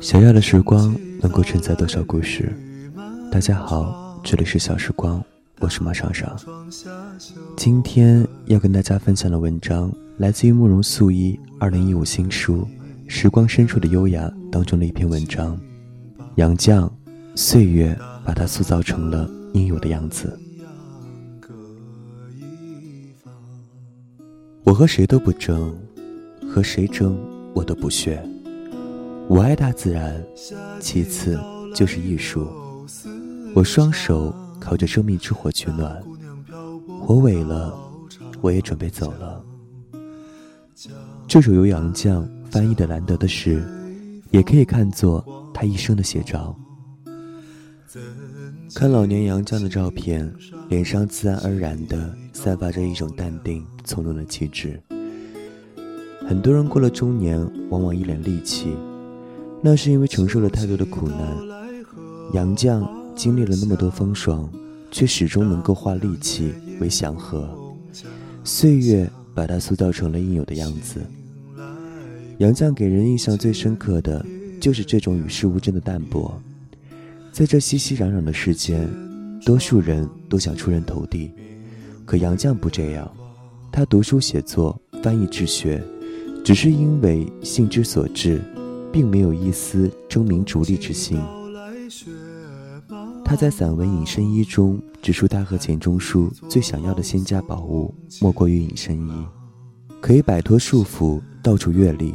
想要的时光能够承载多少故事？大家好，这里是小时光，我是马爽爽。今天要跟大家分享的文章来自于慕容素一二零一五新书《时光深处的优雅》当中的一篇文章。杨绛，岁月把他塑造成了应有的样子。我和谁都不争，和谁争我都不屑。我爱大自然，其次就是艺术。我双手烤着生命之火取暖，火萎了，我也准备走了。这首由杨绛翻译的难得的诗，也可以看作他一生的写照。看老年杨绛的照片，脸上自然而然地散发着一种淡定从容的气质。很多人过了中年，往往一脸戾气。那是因为承受了太多的苦难，杨绛经历了那么多风霜，却始终能够化戾气为祥和。岁月把他塑造成了应有的样子。杨绛给人印象最深刻的就是这种与世无争的淡泊。在这熙熙攘攘的世间，多数人都想出人头地，可杨绛不这样。他读书写作、翻译治学，只是因为性之所至。并没有一丝争名逐利之心。他在散文《隐身衣》中指出，他和钱钟书最想要的仙家宝物，莫过于隐身衣，可以摆脱束缚，到处阅历。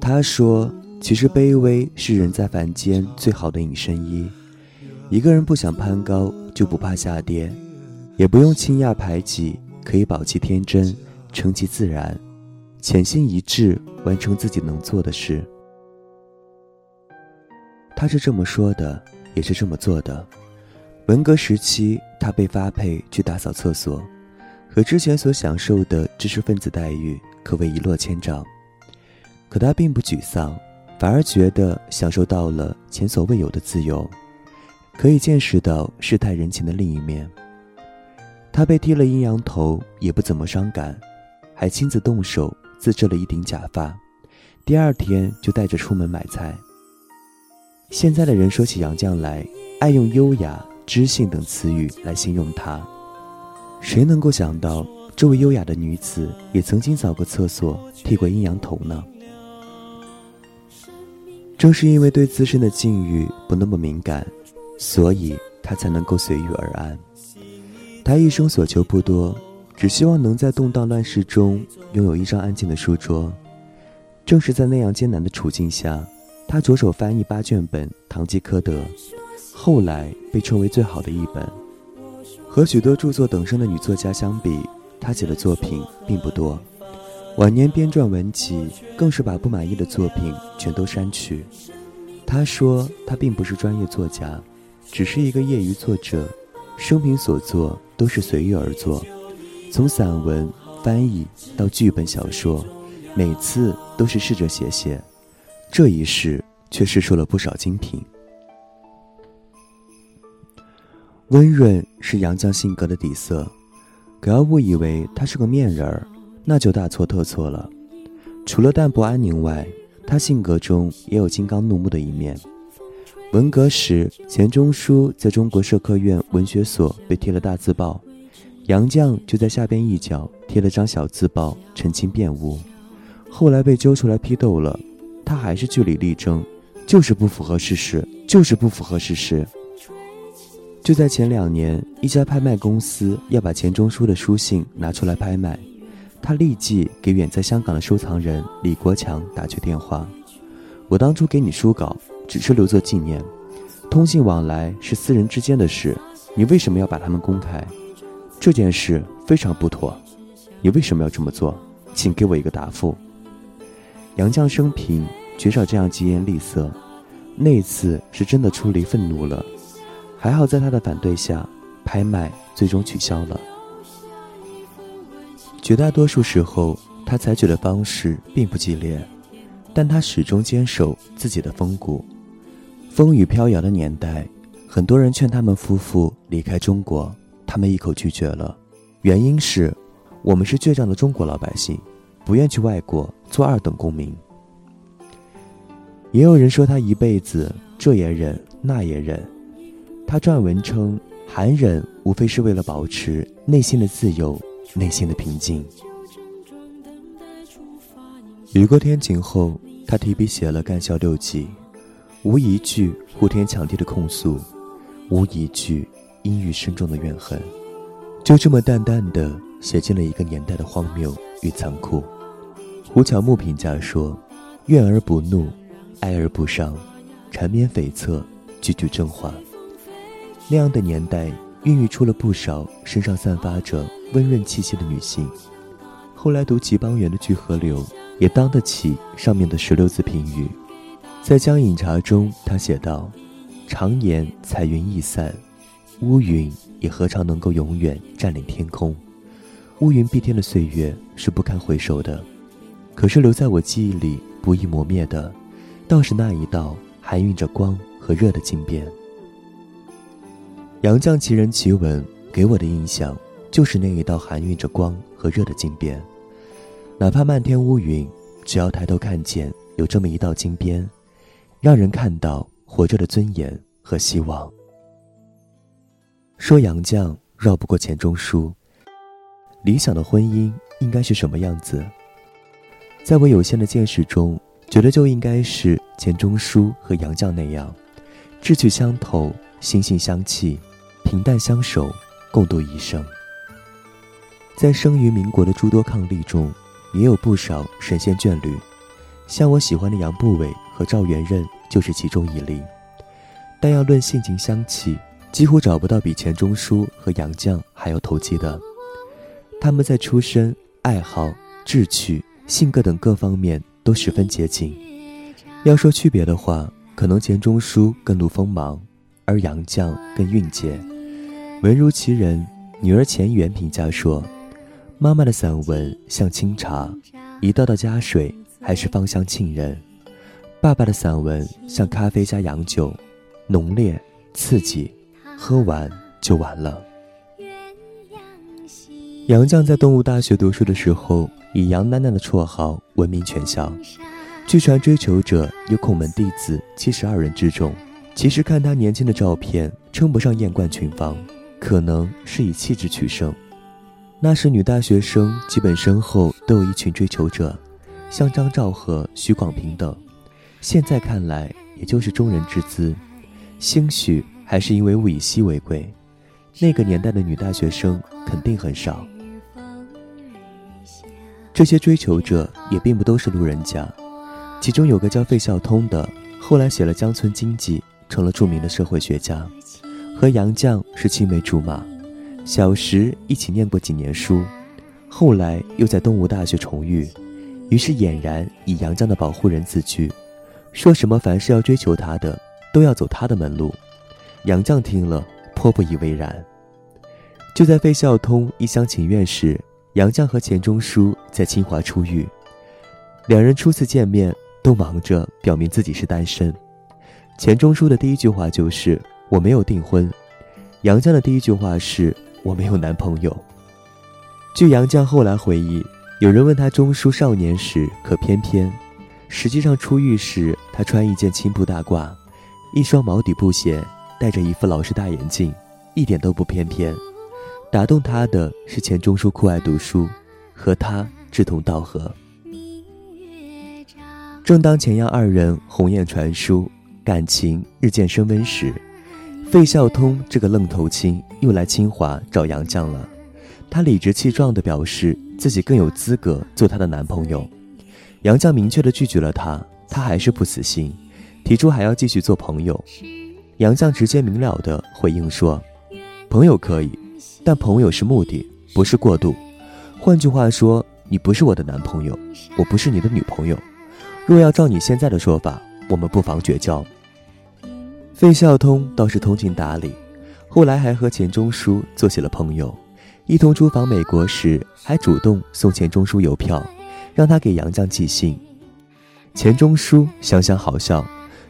他说：“其实卑微是人在凡间最好的隐身衣。一个人不想攀高，就不怕下跌，也不用倾轧排挤，可以保其天真，成其自然，潜心一致，完成自己能做的事。”他是这么说的，也是这么做的。文革时期，他被发配去打扫厕所，和之前所享受的知识分子待遇可谓一落千丈。可他并不沮丧，反而觉得享受到了前所未有的自由，可以见识到世态人情的另一面。他被剃了阴阳头，也不怎么伤感，还亲自动手自制了一顶假发，第二天就带着出门买菜。现在的人说起杨绛来，爱用优雅、知性等词语来形容她。谁能够想到，这位优雅的女子也曾经扫过厕所、剃过阴阳头呢？正是因为对自身的境遇不那么敏感，所以她才能够随遇而安。她一生所求不多，只希望能在动荡乱世中拥有一张安静的书桌。正是在那样艰难的处境下。他着手翻译八卷本《堂吉诃德》，后来被称为最好的一本。和许多著作等身的女作家相比，他写的作品并不多。晚年编撰文集，更是把不满意的作品全都删去。他说：“他并不是专业作家，只是一个业余作者，生平所作都是随遇而作，从散文、翻译到剧本小说，每次都是试着写写。”这一世却试出了不少精品。温润是杨绛性格的底色，可要误以为他是个面人儿，那就大错特错了。除了淡泊安宁外，他性格中也有金刚怒目的一面。文革时，钱钟书在中国社科院文学所被贴了大字报，杨绛就在下边一角贴了张小字报澄清辩误，后来被揪出来批斗了。他还是据理力争，就是不符合事实，就是不符合事实。就在前两年，一家拍卖公司要把钱钟书的书信拿出来拍卖，他立即给远在香港的收藏人李国强打去电话：“我当初给你书稿，只是留作纪念，通信往来是私人之间的事，你为什么要把它们公开？这件事非常不妥，你为什么要这么做？请给我一个答复。”杨绛生平绝少这样疾言厉色，那次是真的出离愤怒了。还好在他的反对下，拍卖最终取消了。绝大多数时候，他采取的方式并不激烈，但他始终坚守自己的风骨。风雨飘摇的年代，很多人劝他们夫妇离开中国，他们一口拒绝了，原因是，我们是倔强的中国老百姓。不愿去外国做二等公民。也有人说他一辈子这也忍那也忍。他撰文称，含忍无非是为了保持内心的自由，内心的平静。雨过天晴后，他提笔写了《干校六记》，无一句呼天抢地的控诉，无一句阴郁深重的怨恨，就这么淡淡的写进了一个年代的荒谬与残酷。胡乔木评价说：“怨而不怒，哀而不伤，缠绵悱恻，句句真话。”那样的年代，孕育出了不少身上散发着温润气息的女性。后来读齐邦媛的《聚河流》，也当得起上面的十六字评语。在《江饮茶》中，他写道：“常言彩云易散，乌云也何尝能够永远占领天空？乌云蔽天的岁月是不堪回首的。可是留在我记忆里不易磨灭的，倒是那一道含蕴着光和热的金边。”杨绛奇人奇文给我的印象，就是那一道含蕴着光和热的金边。哪怕漫天乌云，只要抬头看见有这么一道金边，让人看到活着的尊严和希望。说杨绛绕不过钱钟书，理想的婚姻应该是什么样子？在我有限的见识中，觉得就应该是钱钟书和杨绛那样，志趣相投，心性相契。平淡相守，共度一生。在生于民国的诸多伉俪中，也有不少神仙眷侣，像我喜欢的杨步伟和赵元任就是其中一例。但要论性情相契，几乎找不到比钱钟书和杨绛还要投机的。他们在出身、爱好、志趣、性格等各方面都十分接近。要说区别的话，可能钱钟书更露锋芒，而杨绛更蕴藉。文如其人，女儿钱媛评价说：“妈妈的散文像清茶，一道道加水还是芳香沁人；爸爸的散文像咖啡加洋酒，浓烈刺激，喝完就完了。”杨绛在动物大学读书的时候，以杨楠楠的绰号闻名全校，据传追求者有孔门弟子七十二人之众。其实看他年轻的照片，称不上艳冠群芳。可能是以气质取胜。那时女大学生基本身后都有一群追求者，像张兆和、许广平等。现在看来，也就是中人之姿。兴许还是因为物以稀为贵，那个年代的女大学生肯定很少。这些追求者也并不都是路人甲，其中有个叫费孝通的，后来写了《江村经济》，成了著名的社会学家。和杨绛是青梅竹马，小时一起念过几年书，后来又在东吴大学重遇，于是俨然以杨绛的保护人自居，说什么凡是要追求他的，都要走他的门路。杨绛听了颇不以为然。就在费孝通一厢情愿时，杨绛和钱钟书在清华初遇，两人初次见面都忙着表明自己是单身，钱钟书的第一句话就是。我没有订婚，杨绛的第一句话是我没有男朋友。据杨绛后来回忆，有人问他中书少年时可翩翩，实际上出狱时他穿一件青布大褂，一双毛底布鞋，戴着一副老式大眼镜，一点都不翩翩。打动他的是钱钟书酷爱读书，和他志同道合。正当钱杨二人鸿雁传书，感情日渐升温时。费孝通这个愣头青又来清华找杨绛了，他理直气壮地表示自己更有资格做她的男朋友。杨绛明确地拒绝了他，他还是不死心，提出还要继续做朋友。杨绛直接明了地回应说：“朋友可以，但朋友是目的，不是过渡。换句话说，你不是我的男朋友，我不是你的女朋友。若要照你现在的说法，我们不妨绝交。”费孝通倒是通情达理，后来还和钱钟书做起了朋友，一同出访美国时，还主动送钱钟书邮票，让他给杨绛寄信。钱钟书想想好笑，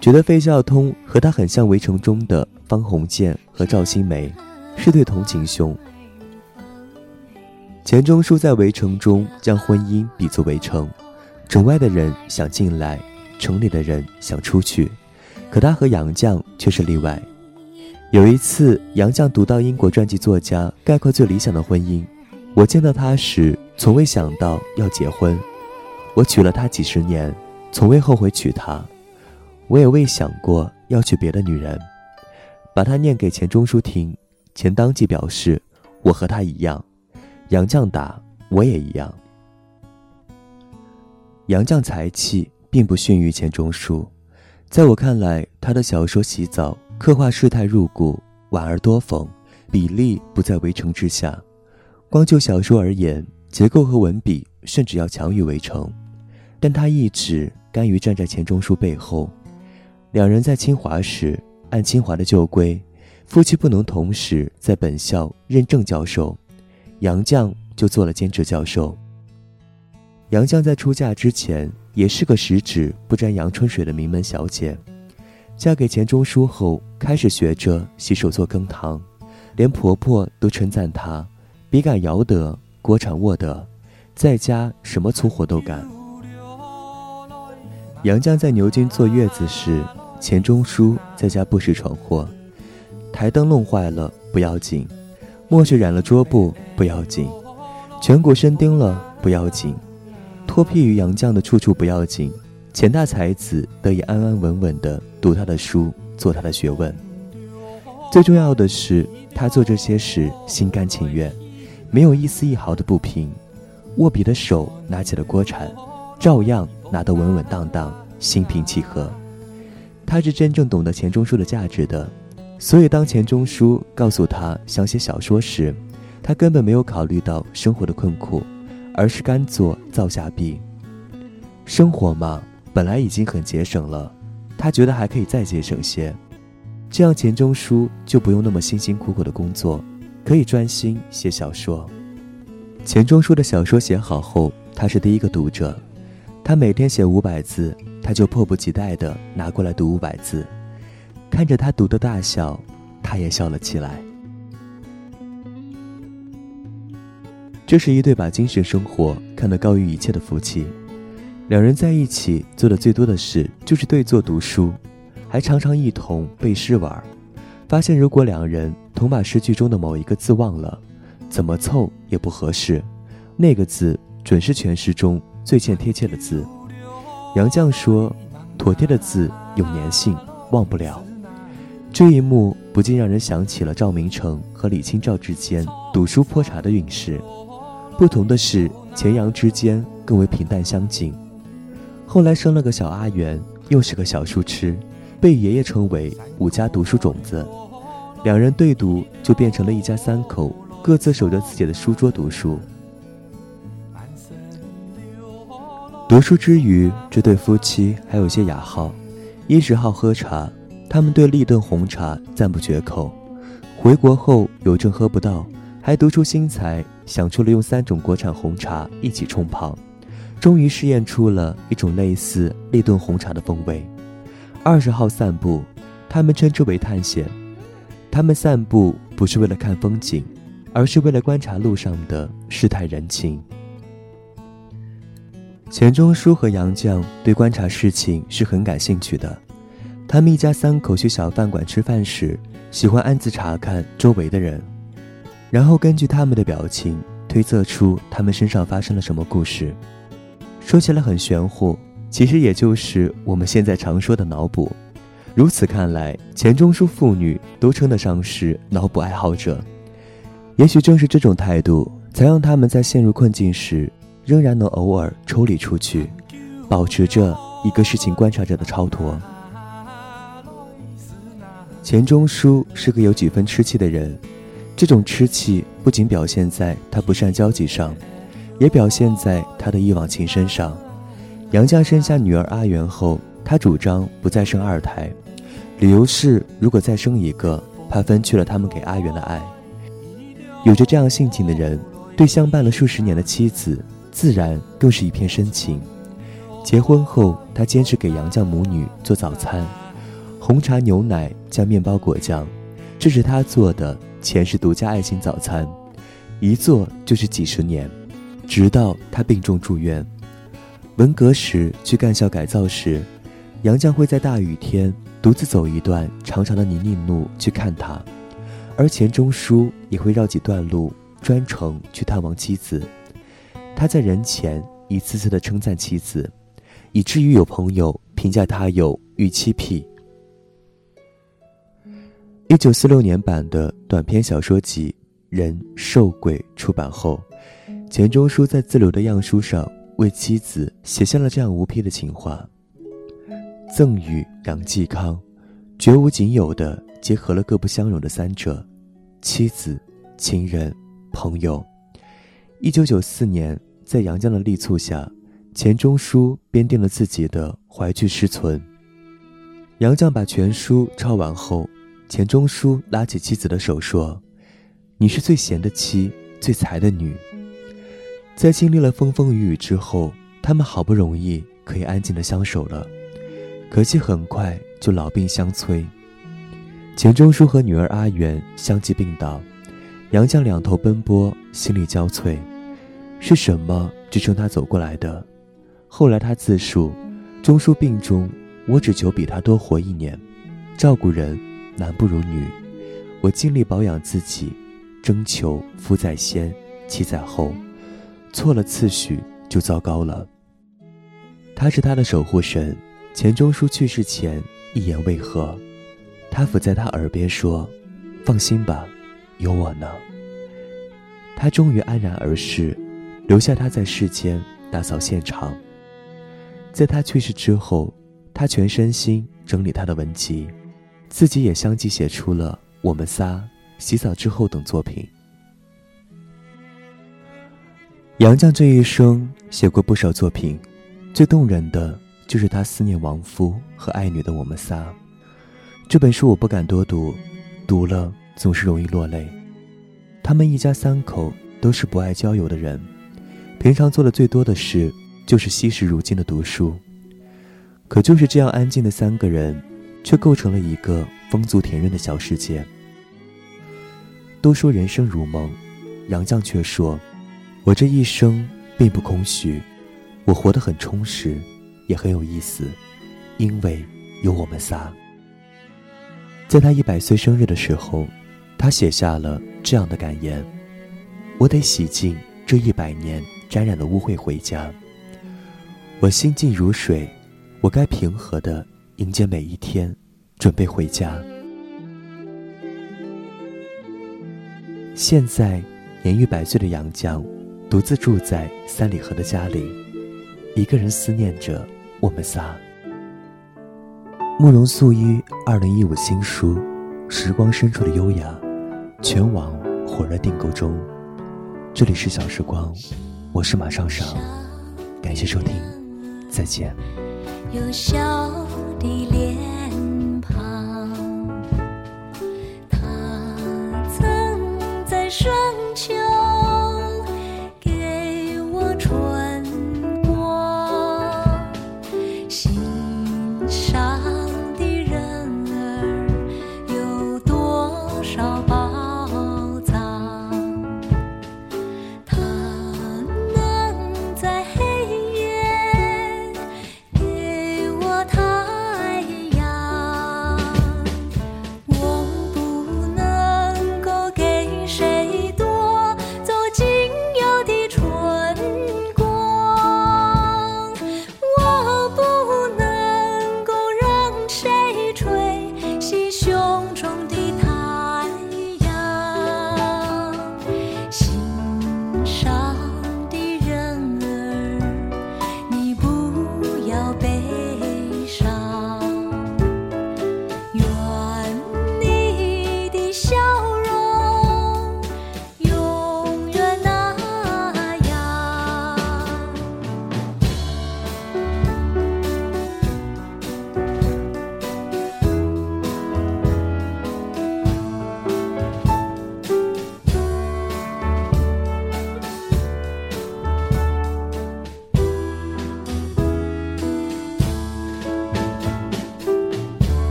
觉得费孝通和他很像《围城》中的方鸿渐和赵新梅，是对同情兄。钱钟书在《围城》中将婚姻比作围城，城外的人想进来，城里的人想出去，可他和杨绛却是例外。有一次，杨绛读到英国传记作家概括最理想的婚姻，我见到他时，从未想到要结婚。我娶了她几十年，从未后悔娶她，我也未想过要娶别的女人。把它念给钱钟书听，钱当即表示：“我和他一样。”杨绛答：“我也一样。”杨绛才气并不逊于钱钟书，在我看来，他的小说《洗澡》刻画世态入骨，婉而多讽，比例不在围城之下。光就小说而言，结构和文笔甚至要强于围城。但他一直甘于站在钱钟书背后。两人在清华时，按清华的旧规，夫妻不能同时在本校任正教授，杨绛就做了兼职教授。杨绛在出嫁之前也是个十指不沾阳春水的名门小姐，嫁给钱钟书后开始学着洗手做羹汤，连婆婆都称赞她笔杆摇得，锅铲握得，在家什么粗活都干。杨绛在牛津坐月子时，钱钟书在家不时闯祸，台灯弄坏了不要紧，墨水染了桌布不要紧，颧骨深钉了不要紧。脱皮于杨绛的处处不要紧，钱大才子得以安安稳稳地读他的书，做他的学问。最重要的是，他做这些事心甘情愿，没有一丝一毫的不平。握笔的手拿起了锅铲，照样拿得稳稳当当，心平气和。他是真正懂得钱钟书的价值的，所以当钱钟书告诉他想写小说时，他根本没有考虑到生活的困苦。而是甘做造下婢。生活嘛，本来已经很节省了，他觉得还可以再节省些，这样钱钟书就不用那么辛辛苦苦的工作，可以专心写小说。钱钟书的小说写好后，他是第一个读者，他每天写五百字，他就迫不及待地拿过来读五百字，看着他读的大笑，他也笑了起来。这是一对把精神生活看得高于一切的夫妻，两人在一起做的最多的事就是对坐读书，还常常一同背诗玩。发现如果两人同把诗句中的某一个字忘了，怎么凑也不合适，那个字准是全诗中最欠贴切的字。杨绛说：“妥帖的字有粘性，忘不了。”这一幕不禁让人想起了赵明诚和李清照之间赌书泼茶的韵事。不同的是，钱杨之间更为平淡相近。后来生了个小阿元，又是个小书痴，被爷爷称为“五家读书种子”。两人对赌，就变成了一家三口，各自守着自己的书桌读书。读书之余，这对夫妻还有些雅号：一直好喝茶，他们对立顿红茶赞不绝口；回国后有阵喝不到。还独出心裁，想出了用三种国产红茶一起冲泡，终于试验出了一种类似立顿红茶的风味。二十号散步，他们称之为探险。他们散步不是为了看风景，而是为了观察路上的世态人情。钱钟书和杨绛对观察事情是很感兴趣的。他们一家三口去小饭馆吃饭时，喜欢暗自查看周围的人。然后根据他们的表情推测出他们身上发生了什么故事。说起来很玄乎，其实也就是我们现在常说的脑补。如此看来，钱钟书父女都称得上是脑补爱好者。也许正是这种态度，才让他们在陷入困境时，仍然能偶尔抽离出去，保持着一个事情观察者的超脱。钱钟书是个有几分痴气的人。这种痴气不仅表现在他不善交际上，也表现在他的一往情深上。杨绛生下女儿阿元后，他主张不再生二胎，理由是如果再生一个，怕分去了他们给阿元的爱。有着这样性情的人，对相伴了数十年的妻子，自然更是一片深情。结婚后，他坚持给杨绛母女做早餐，红茶、牛奶加面包、果酱，这是他做的。钱氏独家爱情早餐，一做就是几十年，直到他病重住院。文革时去干校改造时，杨绛会在大雨天独自走一段长长的泥泞路去看他，而钱钟书也会绕几段路专程去探望妻子。他在人前一次次的称赞妻子，以至于有朋友评价他有御妻癖。一九四六年版的短篇小说集《人兽鬼》出版后，钱钟书在自留的样书上为妻子写下了这样无批的情话。赠与杨继康，绝无仅有的结合了各不相容的三者：妻子、情人、朋友。一九九四年，在杨绛的力促下，钱钟书编定了自己的怀剧诗存。杨绛把全书抄完后，钱钟书拉起妻子的手说：“你是最贤的妻，最才的女。”在经历了风风雨雨之后，他们好不容易可以安静的相守了。可惜很快就老病相催。钱钟书和女儿阿元相继病倒，杨绛两头奔波，心力交瘁。是什么支撑他走过来的？后来他自述：钟书病中，我只求比他多活一年。照顾人男不如女，我尽力保养自己，征求夫在先，妻在后。错了次序就糟糕了。他是他的守护神。钱钟书去世前一言未合，他伏在他耳边说：“放心吧，有我呢。”他终于安然而逝，留下他在世间打扫现场。在他去世之后，他全身心整理他的文集，自己也相继写出了《我们仨》《洗澡之后》等作品。杨绛这一生写过不少作品，最动人的。就是他思念亡夫和爱女的我们仨。这本书我不敢多读，读了总是容易落泪。他们一家三口都是不爱交友的人，平常做的最多的事就是惜时如金的读书。可就是这样安静的三个人，却构成了一个风足田润的小世界。都说人生如梦，杨绛却说：“我这一生并不空虚，我活得很充实。”也很有意思，因为有我们仨。在他一百岁生日的时候，他写下了这样的感言：“我得洗净这一百年沾染的污秽回家。我心静如水，我该平和的迎接每一天，准备回家。”现在，年逾百岁的杨绛，独自住在三里河的家里，一个人思念着。我们仨。慕容素一二零一五新书《时光深处的优雅》，全网火热订购中。这里是小时光，我是马尚尚，感谢收听，再见。有笑的脸庞他曾在深秋给我出